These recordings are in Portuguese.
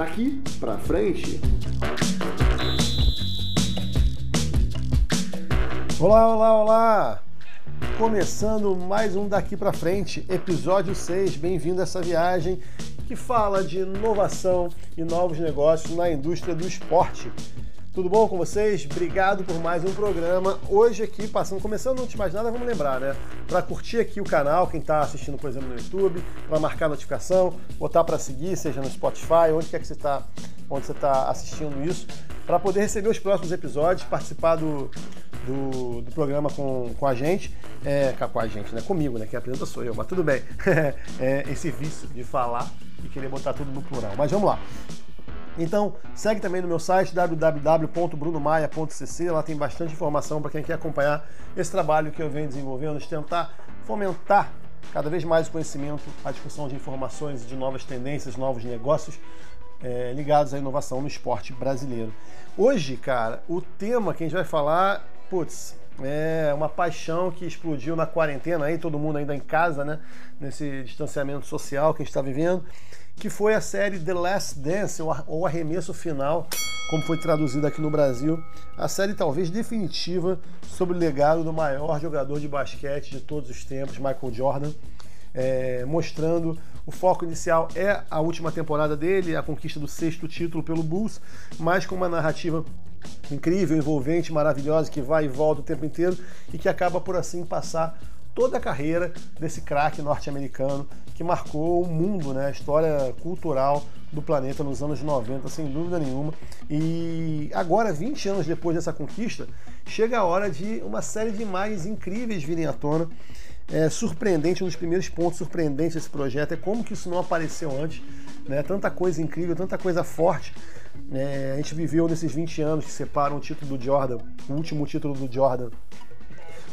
daqui para frente. Olá, olá, olá! Começando mais um daqui para frente, episódio 6. Bem-vindo a essa viagem que fala de inovação e novos negócios na indústria do esporte. Tudo bom com vocês? Obrigado por mais um programa. Hoje aqui, passando, começando antes de mais nada, vamos lembrar, né? Para curtir aqui o canal, quem está assistindo, por exemplo, no YouTube, para marcar a notificação, botar para seguir, seja no Spotify, onde quer que você está, onde você está assistindo isso, para poder receber os próximos episódios, participar do, do, do, programa com, com a gente, é, com a gente, né? Comigo, né? Quem apresenta sou eu, mas tudo bem. é, esse vício de falar e querer botar tudo no plural. Mas vamos lá. Então, segue também no meu site www.brunomaia.cc, lá tem bastante informação para quem quer acompanhar esse trabalho que eu venho desenvolvendo, de tentar fomentar cada vez mais o conhecimento, a discussão de informações, de novas tendências, novos negócios é, ligados à inovação no esporte brasileiro. Hoje, cara, o tema que a gente vai falar, putz, é uma paixão que explodiu na quarentena aí, todo mundo ainda em casa, né? Nesse distanciamento social que a gente está vivendo que foi a série The Last Dance, ou Arremesso Final, como foi traduzido aqui no Brasil. A série talvez definitiva sobre o legado do maior jogador de basquete de todos os tempos, Michael Jordan. É, mostrando o foco inicial é a última temporada dele, a conquista do sexto título pelo Bulls, mas com uma narrativa incrível, envolvente, maravilhosa, que vai e volta o tempo inteiro e que acaba por assim passar toda a carreira desse craque norte-americano que marcou o mundo, né, a história cultural do planeta nos anos 90, sem dúvida nenhuma. E agora, 20 anos depois dessa conquista, chega a hora de uma série de imagens incríveis virem à tona. É surpreendente, um dos primeiros pontos surpreendentes desse projeto é como que isso não apareceu antes. Né? Tanta coisa incrível, tanta coisa forte. É, a gente viveu nesses 20 anos que separam o título do Jordan, o último título do Jordan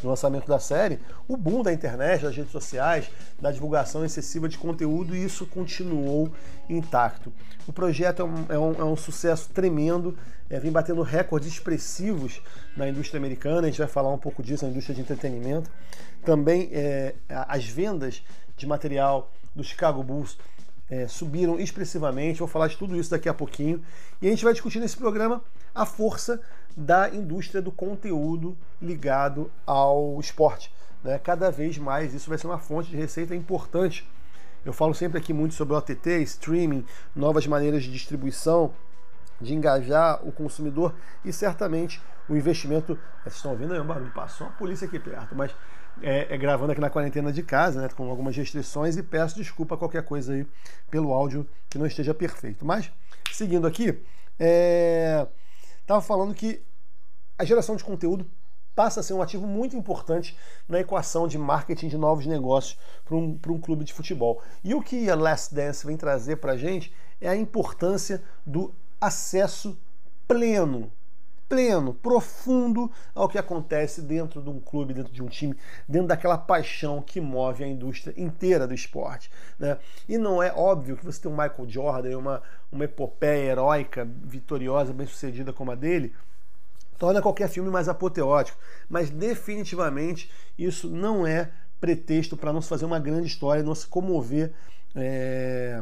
no lançamento da série, o boom da internet, das redes sociais, da divulgação excessiva de conteúdo e isso continuou intacto. O projeto é um, é um, é um sucesso tremendo, é, vem batendo recordes expressivos na indústria americana, a gente vai falar um pouco disso, na indústria de entretenimento. Também é, as vendas de material do Chicago Bulls é, subiram expressivamente. Vou falar de tudo isso daqui a pouquinho. E a gente vai discutir nesse programa a força da indústria do conteúdo ligado ao esporte. Né? Cada vez mais isso vai ser uma fonte de receita importante. Eu falo sempre aqui muito sobre OTT, streaming, novas maneiras de distribuição, de engajar o consumidor e certamente o investimento. Vocês estão ouvindo aí um barulho? Passou uma polícia aqui perto, mas é, é, gravando aqui na quarentena de casa, né, com algumas restrições e peço desculpa qualquer coisa aí pelo áudio que não esteja perfeito. Mas, seguindo aqui, é, estava falando que a geração de conteúdo passa a ser um ativo muito importante na equação de marketing de novos negócios para um, um clube de futebol. E o que a Last Dance vem trazer para a gente é a importância do acesso pleno, pleno, profundo ao que acontece dentro de um clube, dentro de um time, dentro daquela paixão que move a indústria inteira do esporte. Né? E não é óbvio que você tem um Michael Jordan, uma, uma epopeia heróica, vitoriosa, bem-sucedida como a dele, torna qualquer filme mais apoteótico. Mas definitivamente isso não é pretexto para não se fazer uma grande história, não se comover é,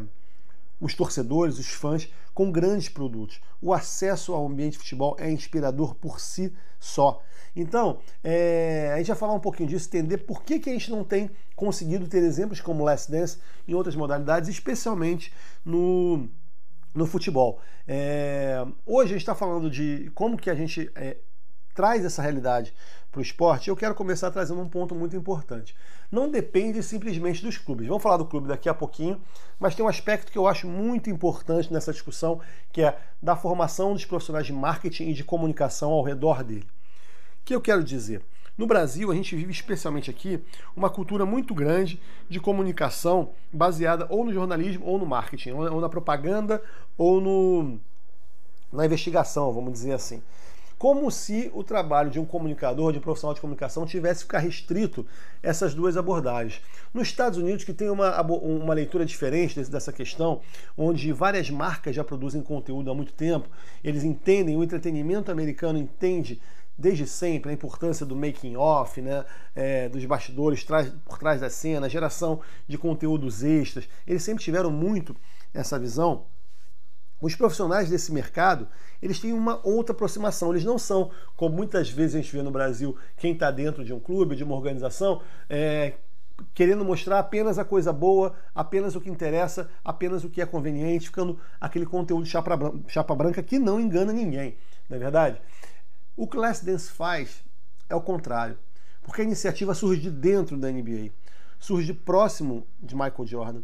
os torcedores, os fãs, com grandes produtos. O acesso ao ambiente de futebol é inspirador por si só. Então, é, a gente vai falar um pouquinho disso, entender por que, que a gente não tem conseguido ter exemplos como Last Dance em outras modalidades, especialmente no no futebol. É, hoje a gente está falando de como que a gente é, traz essa realidade para o esporte. Eu quero começar trazendo um ponto muito importante. Não depende simplesmente dos clubes. Vamos falar do clube daqui a pouquinho, mas tem um aspecto que eu acho muito importante nessa discussão, que é da formação dos profissionais de marketing e de comunicação ao redor dele. O que eu quero dizer? No Brasil, a gente vive especialmente aqui uma cultura muito grande de comunicação baseada ou no jornalismo ou no marketing, ou na propaganda ou no, na investigação, vamos dizer assim. Como se o trabalho de um comunicador, de um profissional de comunicação, tivesse ficar restrito essas duas abordagens. Nos Estados Unidos, que tem uma, uma leitura diferente dessa questão, onde várias marcas já produzem conteúdo há muito tempo, eles entendem, o entretenimento americano entende desde sempre a importância do making off, né, é, dos bastidores por trás da cena, geração de conteúdos extras. Eles sempre tiveram muito essa visão. Os profissionais desse mercado, eles têm uma outra aproximação. Eles não são, como muitas vezes a gente vê no Brasil, quem está dentro de um clube, de uma organização, é, querendo mostrar apenas a coisa boa, apenas o que interessa, apenas o que é conveniente, ficando aquele conteúdo chapa, chapa branca que não engana ninguém, não é verdade? O Last Dance faz é o contrário, porque a iniciativa surge de dentro da NBA, surge próximo de Michael Jordan.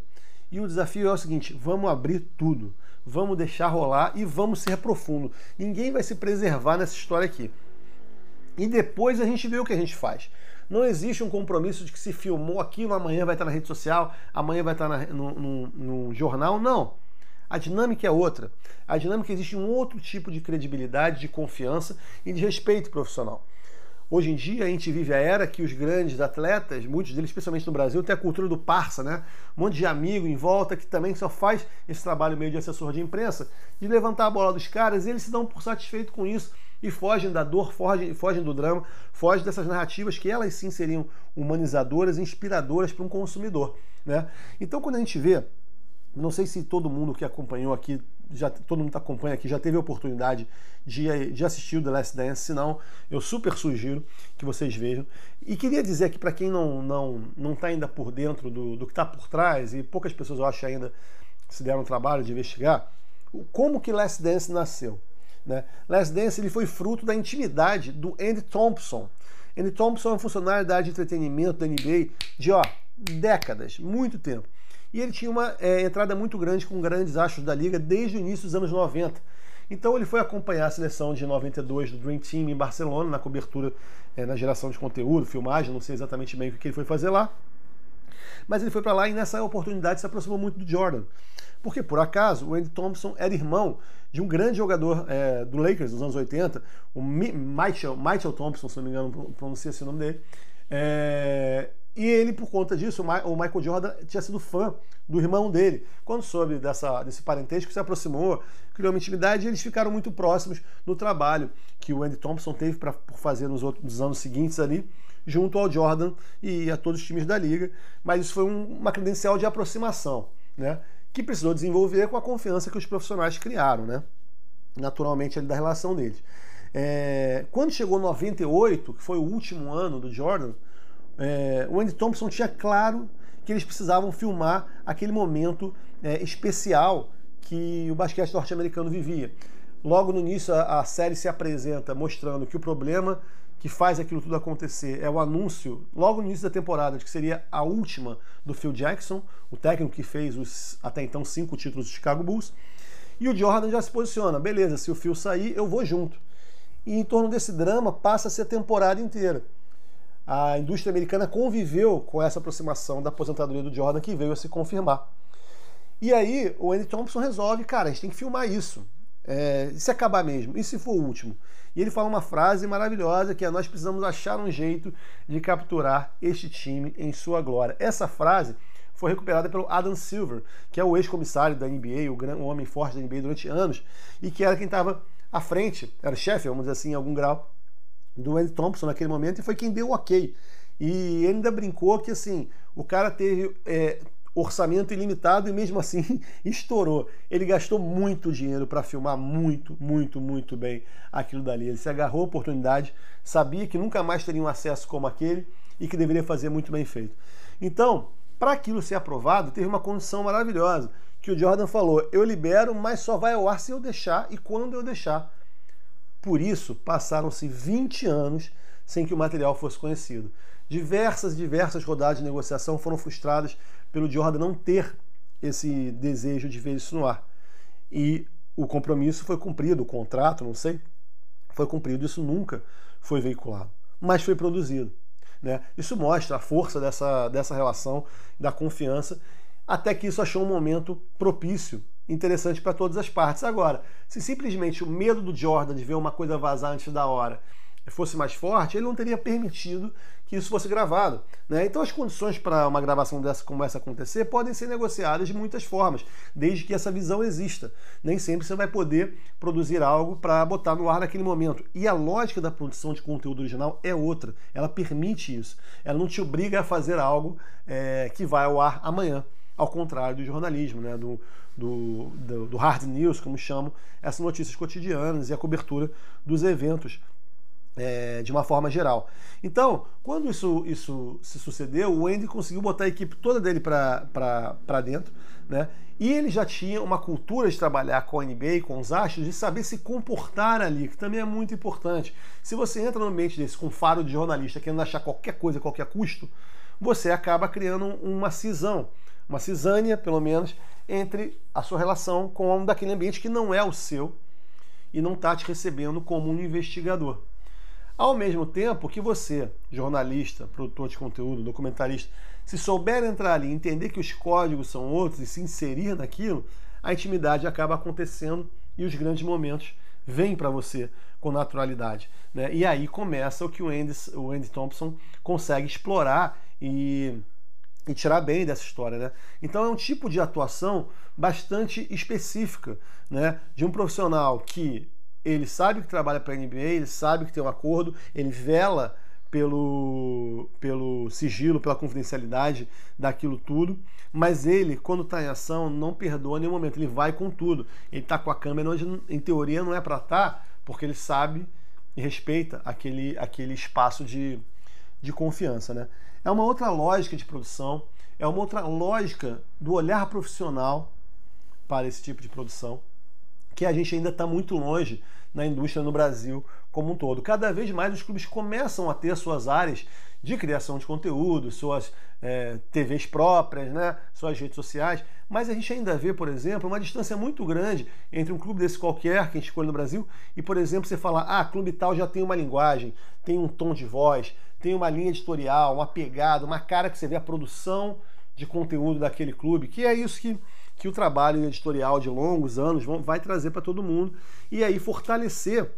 E o desafio é o seguinte: vamos abrir tudo, vamos deixar rolar e vamos ser profundo. Ninguém vai se preservar nessa história aqui. E depois a gente vê o que a gente faz. Não existe um compromisso de que se filmou aquilo, amanhã vai estar na rede social, amanhã vai estar na, no, no, no jornal. Não. A dinâmica é outra. A dinâmica existe um outro tipo de credibilidade, de confiança e de respeito profissional. Hoje em dia a gente vive a era que os grandes atletas, muitos deles, especialmente no Brasil, tem a cultura do parça, né? Um monte de amigo em volta que também só faz esse trabalho meio de assessor de imprensa, de levantar a bola dos caras, e eles se dão por satisfeito com isso e fogem da dor, fogem, fogem do drama, fogem dessas narrativas que elas sim seriam humanizadoras, inspiradoras para um consumidor. Né? Então, quando a gente vê, não sei se todo mundo que acompanhou aqui, já, todo mundo que acompanha aqui já teve a oportunidade de, de assistir o The Last Dance, se não, eu super sugiro que vocês vejam. E queria dizer que para quem não não não está ainda por dentro do, do que está por trás, e poucas pessoas eu acho ainda se deram o trabalho de investigar, como que Last Dance nasceu. Né? Last Dance ele foi fruto da intimidade do Andy Thompson. Andy Thompson é um funcionário da área de entretenimento da NBA de ó, décadas, muito tempo. E ele tinha uma é, entrada muito grande com grandes astros da liga desde o início dos anos 90. Então ele foi acompanhar a seleção de 92 do Dream Team em Barcelona, na cobertura, é, na geração de conteúdo, filmagem, não sei exatamente bem o que ele foi fazer lá. Mas ele foi para lá e nessa oportunidade se aproximou muito do Jordan. Porque, por acaso, o Andy Thompson era irmão de um grande jogador é, do Lakers dos anos 80, o Michael, Michael Thompson, se não me engano, pronuncia esse nome dele. É, e ele, por conta disso, o Michael Jordan tinha sido fã do irmão dele. Quando soube dessa, desse parentesco, se aproximou, criou uma intimidade e eles ficaram muito próximos no trabalho que o Andy Thompson teve para fazer nos outros nos anos seguintes ali, junto ao Jordan e a todos os times da liga. Mas isso foi um, uma credencial de aproximação. Né? que precisou desenvolver com a confiança que os profissionais criaram, né? Naturalmente, ali da relação deles. É, quando chegou 98, que foi o último ano do Jordan, é, o Andy Thompson tinha claro que eles precisavam filmar aquele momento é, especial que o basquete norte-americano vivia. Logo no início, a, a série se apresenta mostrando que o problema que faz aquilo tudo acontecer é o anúncio, logo no início da temporada, de que seria a última do Phil Jackson, o técnico que fez os até então cinco títulos do Chicago Bulls. E o Jordan já se posiciona, beleza, se o Phil sair, eu vou junto. E em torno desse drama passa-se a temporada inteira. A indústria americana conviveu com essa aproximação da aposentadoria do Jordan, que veio a se confirmar. E aí o Andy Thompson resolve, cara, a gente tem que filmar isso. É, e se acabar mesmo? E se for o último? E ele fala uma frase maravilhosa que é: Nós precisamos achar um jeito de capturar este time em sua glória. Essa frase foi recuperada pelo Adam Silver, que é o ex-comissário da NBA, o, grande, o homem forte da NBA durante anos, e que era quem estava à frente, era chefe, vamos dizer assim, em algum grau, do Andy Thompson naquele momento, e foi quem deu o ok. E ele ainda brincou que assim, o cara teve é, orçamento ilimitado e mesmo assim estourou. Ele gastou muito dinheiro para filmar muito, muito, muito bem aquilo dali. Ele se agarrou à oportunidade, sabia que nunca mais teria um acesso como aquele e que deveria fazer muito bem feito. Então, para aquilo ser aprovado, teve uma condição maravilhosa, que o Jordan falou: "Eu libero, mas só vai ao ar se eu deixar e quando eu deixar". Por isso, passaram-se 20 anos sem que o material fosse conhecido. Diversas, diversas rodadas de negociação foram frustradas pelo Jordan não ter esse desejo de ver isso no ar. E o compromisso foi cumprido, o contrato, não sei, foi cumprido, isso nunca foi veiculado, mas foi produzido. Né? Isso mostra a força dessa, dessa relação, da confiança, até que isso achou um momento propício, interessante para todas as partes. Agora, se simplesmente o medo do Jordan de ver uma coisa vazar antes da hora fosse mais forte, ele não teria permitido que isso fosse gravado. Né? Então, as condições para uma gravação dessa como essa acontecer podem ser negociadas de muitas formas, desde que essa visão exista. Nem sempre você vai poder produzir algo para botar no ar naquele momento. E a lógica da produção de conteúdo original é outra. Ela permite isso. Ela não te obriga a fazer algo é, que vai ao ar amanhã. Ao contrário do jornalismo, né? do, do, do, do hard news, como chamam, essas notícias cotidianas e a cobertura dos eventos é, de uma forma geral. Então, quando isso, isso se sucedeu, o Andy conseguiu botar a equipe toda dele para dentro, né? E ele já tinha uma cultura de trabalhar com a NBA, com os astros, de saber se comportar ali, que também é muito importante. Se você entra no ambiente desse com faro de jornalista, querendo achar qualquer coisa a qualquer custo, você acaba criando uma cisão, uma cisânia, pelo menos, entre a sua relação com um daquele ambiente que não é o seu e não está te recebendo como um investigador. Ao mesmo tempo que você, jornalista, produtor de conteúdo, documentarista, se souber entrar ali, entender que os códigos são outros e se inserir naquilo, a intimidade acaba acontecendo e os grandes momentos vêm para você com naturalidade. Né? E aí começa o que o Andy, o Andy Thompson consegue explorar e, e tirar bem dessa história. Né? Então é um tipo de atuação bastante específica né? de um profissional que ele sabe que trabalha para a NBA, ele sabe que tem um acordo, ele vela pelo, pelo sigilo, pela confidencialidade daquilo tudo, mas ele, quando está em ação, não perdoa nenhum momento, ele vai com tudo. Ele está com a câmera onde, em teoria, não é para estar, tá, porque ele sabe e respeita aquele, aquele espaço de, de confiança. Né? É uma outra lógica de produção, é uma outra lógica do olhar profissional para esse tipo de produção que a gente ainda está muito longe na indústria no Brasil como um todo. Cada vez mais os clubes começam a ter suas áreas de criação de conteúdo, suas é, TVs próprias, né, suas redes sociais, mas a gente ainda vê, por exemplo, uma distância muito grande entre um clube desse qualquer que a gente escolhe no Brasil e, por exemplo, você falar, ah, clube tal já tem uma linguagem, tem um tom de voz, tem uma linha editorial, uma pegada, uma cara que você vê a produção de conteúdo daquele clube, que é isso que que o trabalho editorial de longos anos vai trazer para todo mundo e aí fortalecer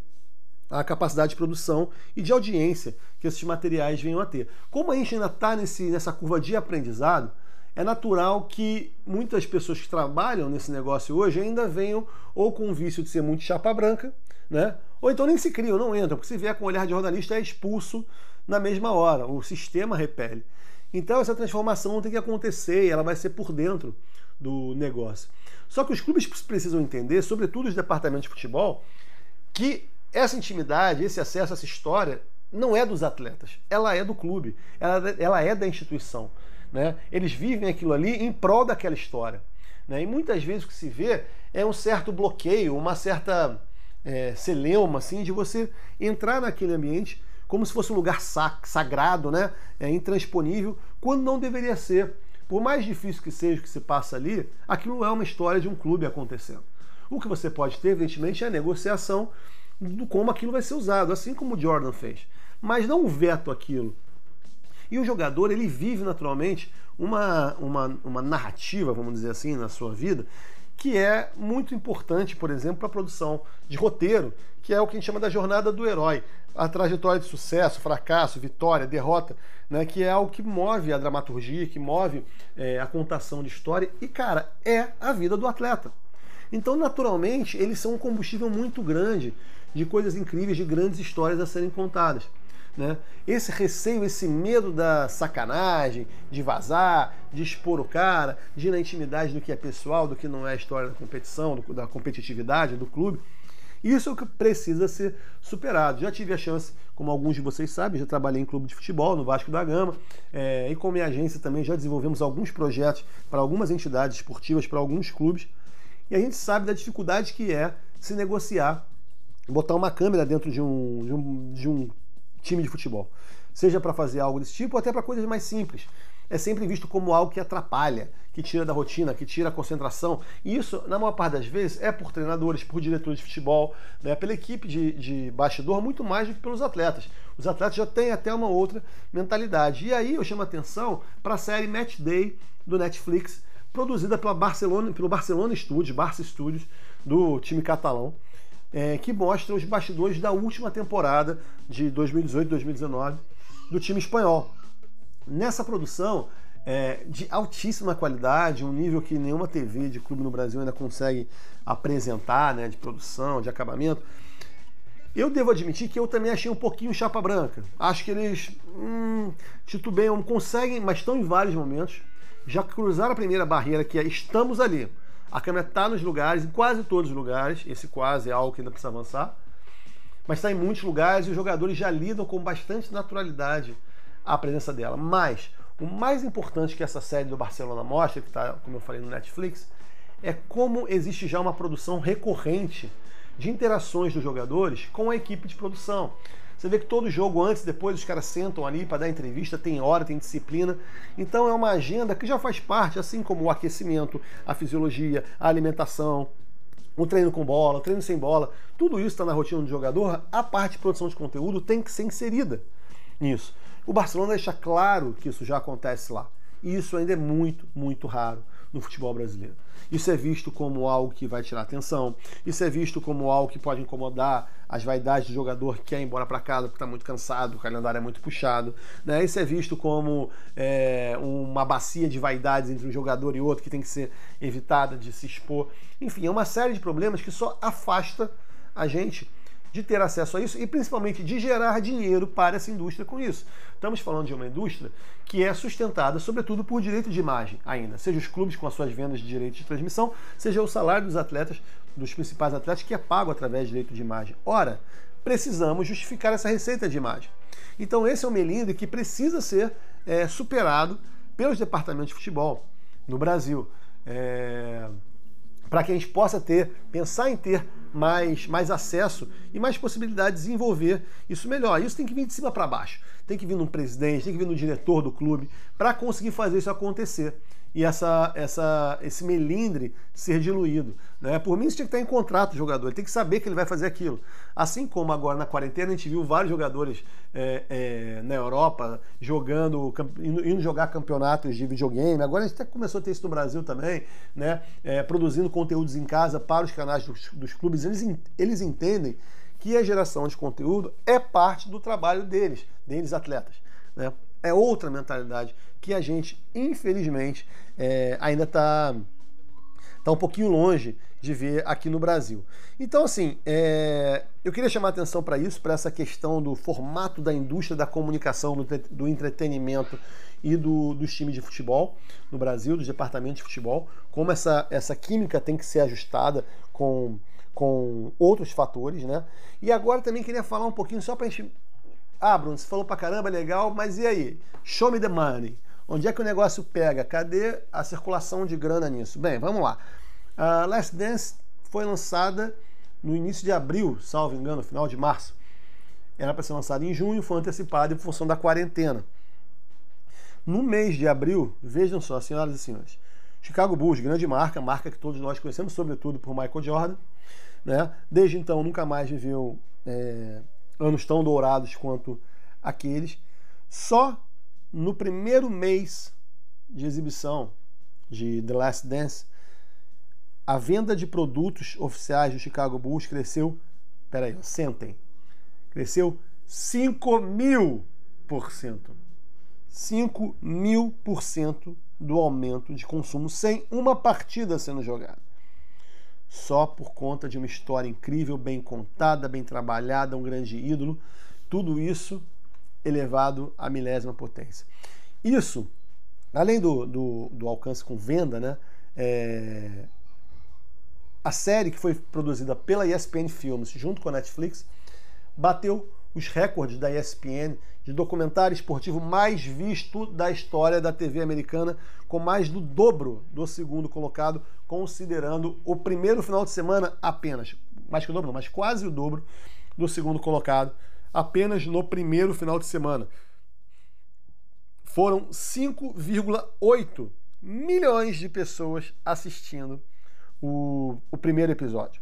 a capacidade de produção e de audiência que esses materiais venham a ter. Como a gente ainda está nessa curva de aprendizado, é natural que muitas pessoas que trabalham nesse negócio hoje ainda venham ou com o vício de ser muito chapa branca, né? ou então nem se criam, não entram, porque se vier com o olhar de jornalista é expulso na mesma hora, o sistema repele. Então essa transformação tem que acontecer e ela vai ser por dentro do negócio. Só que os clubes precisam entender, sobretudo os departamentos de futebol, que essa intimidade, esse acesso, essa história não é dos atletas, ela é do clube, ela, ela é da instituição. Né? Eles vivem aquilo ali em prol daquela história. Né? E muitas vezes o que se vê é um certo bloqueio, uma certa é, celeuma assim, de você entrar naquele ambiente como se fosse um lugar sagrado, né? é, intransponível, quando não deveria ser. Por mais difícil que seja o que se passa ali, aquilo é uma história de um clube acontecendo. O que você pode ter, evidentemente, é a negociação do como aquilo vai ser usado, assim como o Jordan fez. Mas não o veto aquilo. E o jogador, ele vive naturalmente uma, uma, uma narrativa, vamos dizer assim, na sua vida, que é muito importante, por exemplo, para a produção de roteiro, que é o que a gente chama da jornada do herói. A trajetória de sucesso, fracasso, vitória, derrota, né, que é algo que move a dramaturgia, que move é, a contação de história. E, cara, é a vida do atleta. Então, naturalmente, eles são um combustível muito grande de coisas incríveis, de grandes histórias a serem contadas. Né? Esse receio, esse medo da sacanagem, de vazar, de expor o cara, de ir na intimidade do que é pessoal, do que não é a história da competição, do, da competitividade do clube, isso é o que precisa ser superado. Já tive a chance, como alguns de vocês sabem, já trabalhei em clube de futebol, no Vasco da Gama, é, e com minha agência também já desenvolvemos alguns projetos para algumas entidades esportivas, para alguns clubes, e a gente sabe da dificuldade que é se negociar, botar uma câmera dentro de um, de um, de um time de futebol. Seja para fazer algo desse tipo ou até para coisas mais simples. É sempre visto como algo que atrapalha, que tira da rotina, que tira a concentração. E isso, na maior parte das vezes, é por treinadores, por diretores de futebol, né, pela equipe de, de bastidor, muito mais do que pelos atletas. Os atletas já têm até uma outra mentalidade. E aí eu chamo a atenção para a série Match Day do Netflix, produzida pela Barcelona, pelo Barcelona Studios, Barça Studios, do time catalão é, que mostra os bastidores da última temporada de 2018-2019 do time espanhol. Nessa produção é, de altíssima qualidade, um nível que nenhuma TV de clube no Brasil ainda consegue apresentar, né, de produção, de acabamento. Eu devo admitir que eu também achei um pouquinho chapa branca. Acho que eles hum, titubeiam, conseguem, mas estão em vários momentos já cruzaram a primeira barreira, que é estamos ali. A câmera está nos lugares, em quase todos os lugares. Esse quase é algo que ainda precisa avançar. Mas está em muitos lugares e os jogadores já lidam com bastante naturalidade a presença dela. Mas o mais importante que essa série do Barcelona mostra, que está, como eu falei, no Netflix, é como existe já uma produção recorrente de interações dos jogadores com a equipe de produção. Você vê que todo jogo, antes e depois, os caras sentam ali para dar entrevista, tem hora, tem disciplina. Então é uma agenda que já faz parte, assim como o aquecimento, a fisiologia, a alimentação, o treino com bola, o treino sem bola, tudo isso está na rotina do jogador. A parte de produção de conteúdo tem que ser inserida nisso. O Barcelona deixa claro que isso já acontece lá. E isso ainda é muito, muito raro no futebol brasileiro. Isso é visto como algo que vai tirar atenção, isso é visto como algo que pode incomodar as vaidades do jogador que quer ir embora para casa porque está muito cansado, o calendário é muito puxado. Né? Isso é visto como é, uma bacia de vaidades entre um jogador e outro que tem que ser evitada de se expor. Enfim, é uma série de problemas que só afasta a gente de ter acesso a isso e principalmente de gerar dinheiro para essa indústria com isso. Estamos falando de uma indústria que é sustentada, sobretudo, por direito de imagem ainda, seja os clubes com as suas vendas de direitos de transmissão, seja o salário dos atletas, dos principais atletas, que é pago através de direito de imagem. Ora, precisamos justificar essa receita de imagem. Então, esse é um melindre que precisa ser é, superado pelos departamentos de futebol no Brasil. É, para que a gente possa ter, pensar em ter mais, mais acesso e mais possibilidade de desenvolver isso melhor. Isso tem que vir de cima para baixo. Tem que vir no presidente, tem que vir no diretor do clube para conseguir fazer isso acontecer e essa, essa, esse melindre ser diluído. Né? Por mim, isso tinha que estar em contrato do jogador, ele tem que saber que ele vai fazer aquilo. Assim como agora na quarentena a gente viu vários jogadores é, é, na Europa jogando, indo, indo, jogar campeonatos de videogame. Agora a gente até começou a ter isso no Brasil também, né? É, produzindo conteúdos em casa para os canais dos, dos clubes. Eles, eles entendem que a geração de conteúdo é parte do trabalho deles, deles atletas. Né? É outra mentalidade que a gente, infelizmente, é, ainda está tá um pouquinho longe de ver aqui no Brasil. Então, assim, é, eu queria chamar atenção para isso, para essa questão do formato da indústria da comunicação, do, do entretenimento e do, dos times de futebol no Brasil, dos departamentos de futebol, como essa, essa química tem que ser ajustada com, com outros fatores, né? E agora também queria falar um pouquinho, só para a gente. Ah, Bruno, você falou para caramba, legal, mas e aí? Show me the money. Onde é que o negócio pega? Cadê a circulação de grana nisso? Bem, vamos lá. A Last Dance foi lançada no início de abril, salvo engano, final de março. Era para ser lançada em junho, foi antecipada em função da quarentena. No mês de abril, vejam só, senhoras e senhores, Chicago Bulls, grande marca, marca que todos nós conhecemos, sobretudo por Michael Jordan, né? Desde então nunca mais viveu é, anos tão dourados quanto aqueles. Só no primeiro mês de exibição de The Last Dance, a venda de produtos oficiais do Chicago Bulls cresceu, peraí, sentem, cresceu 5 mil por cento. 5 mil por cento do aumento de consumo sem uma partida sendo jogada. Só por conta de uma história incrível, bem contada, bem trabalhada, um grande ídolo. Tudo isso elevado à milésima potência. Isso, além do, do, do alcance com venda, né, é, a série que foi produzida pela ESPN Films junto com a Netflix bateu os recordes da ESPN de documentário esportivo mais visto da história da TV americana, com mais do dobro do segundo colocado, considerando o primeiro final de semana apenas, mais que o dobro, não, mas quase o dobro do segundo colocado, apenas no primeiro final de semana. Foram 5,8 milhões de pessoas assistindo o, o primeiro episódio.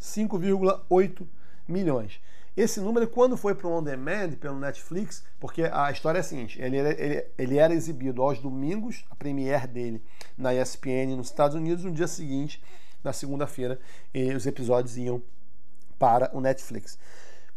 5,8 milhões. Esse número, quando foi para o On Demand, pelo Netflix, porque a história é a seguinte: ele era, ele, ele era exibido aos domingos, a premiere dele na ESPN nos Estados Unidos, no dia seguinte, na segunda-feira, os episódios iam para o Netflix.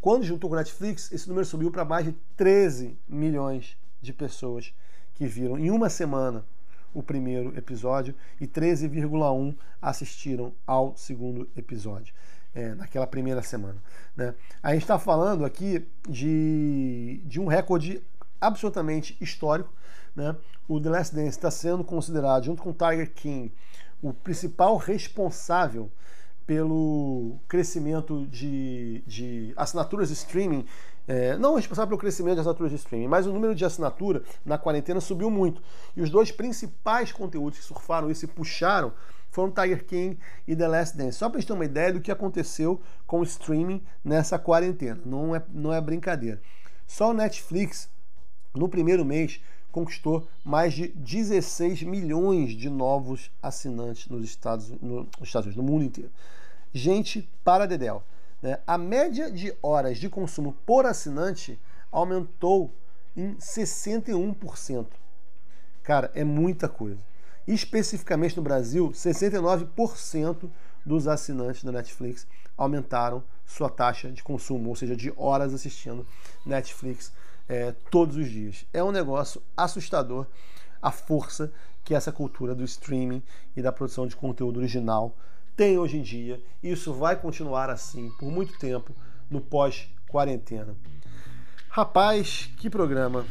Quando juntou com o Netflix, esse número subiu para mais de 13 milhões de pessoas que viram em uma semana o primeiro episódio e 13,1 assistiram ao segundo episódio. É, naquela primeira semana. Né? A gente está falando aqui de, de um recorde absolutamente histórico. né, o The Last Dance está sendo considerado, junto com Tiger King, o principal responsável pelo crescimento de, de assinaturas de streaming, é, não responsável pelo crescimento de assinaturas de streaming, mas o número de assinatura na quarentena subiu muito. E os dois principais conteúdos que surfaram e puxaram foram Tiger King e The Last Dance. Só para gente ter uma ideia do que aconteceu com o streaming nessa quarentena. Não é, não é brincadeira. Só o Netflix, no primeiro mês, conquistou mais de 16 milhões de novos assinantes nos Estados, no, nos Estados Unidos, no mundo inteiro. Gente para Dedel. Né? A média de horas de consumo por assinante aumentou em 61%. Cara, é muita coisa. Especificamente no Brasil, 69% dos assinantes da Netflix aumentaram sua taxa de consumo, ou seja, de horas assistindo Netflix é, todos os dias. É um negócio assustador a força que essa cultura do streaming e da produção de conteúdo original tem hoje em dia. Isso vai continuar assim por muito tempo no pós-quarentena. Rapaz, que programa!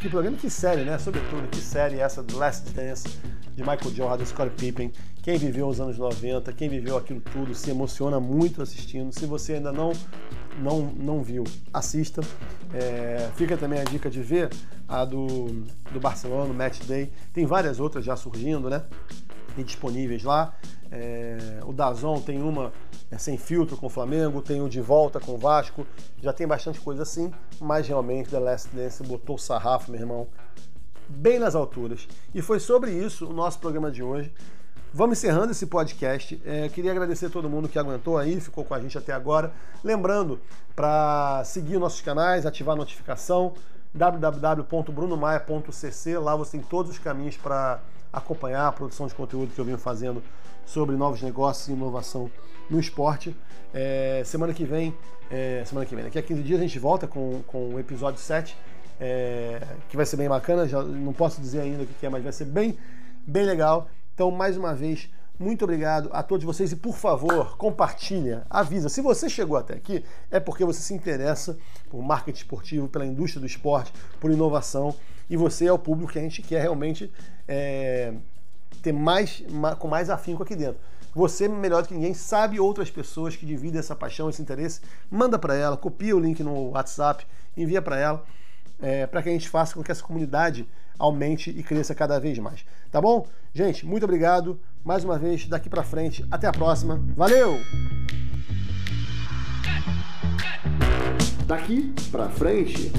Que programa, que série, né? Sobretudo, que série essa do Last Dance de Michael Jordan, Scott Pippen. Quem viveu os anos 90, quem viveu aquilo tudo, se emociona muito assistindo. Se você ainda não não, não viu, assista. É, fica também a dica de ver a do, do Barcelona, Match Day. Tem várias outras já surgindo, né? E disponíveis lá. É, o Dazon tem uma é, sem filtro com o Flamengo, tem o de volta com o Vasco. Já tem bastante coisa assim, mas realmente The Last Dance botou o sarrafo, meu irmão, bem nas alturas. E foi sobre isso o nosso programa de hoje. Vamos encerrando esse podcast. É, queria agradecer a todo mundo que aguentou aí, ficou com a gente até agora. Lembrando para seguir nossos canais, ativar a notificação www.brunomaia.cc. Lá você tem todos os caminhos para acompanhar a produção de conteúdo que eu venho fazendo sobre novos negócios e inovação no esporte. É, semana que vem, é, semana que vem, daqui a 15 dias a gente volta com, com o episódio 7, é, que vai ser bem bacana. Já não posso dizer ainda o que é, mas vai ser bem, bem legal. Então, mais uma vez, muito obrigado a todos vocês e, por favor, compartilha, avisa. Se você chegou até aqui, é porque você se interessa por marketing esportivo, pela indústria do esporte, por inovação e você é o público que a gente quer realmente é, ter mais, com mais afinco aqui dentro. Você, melhor do que ninguém, sabe outras pessoas que dividem essa paixão, esse interesse. Manda para ela, copia o link no WhatsApp, envia para ela, é, para que a gente faça com que essa comunidade aumente e cresça cada vez mais. Tá bom? Gente, muito obrigado. Mais uma vez, daqui para frente. Até a próxima. Valeu! Daqui para frente.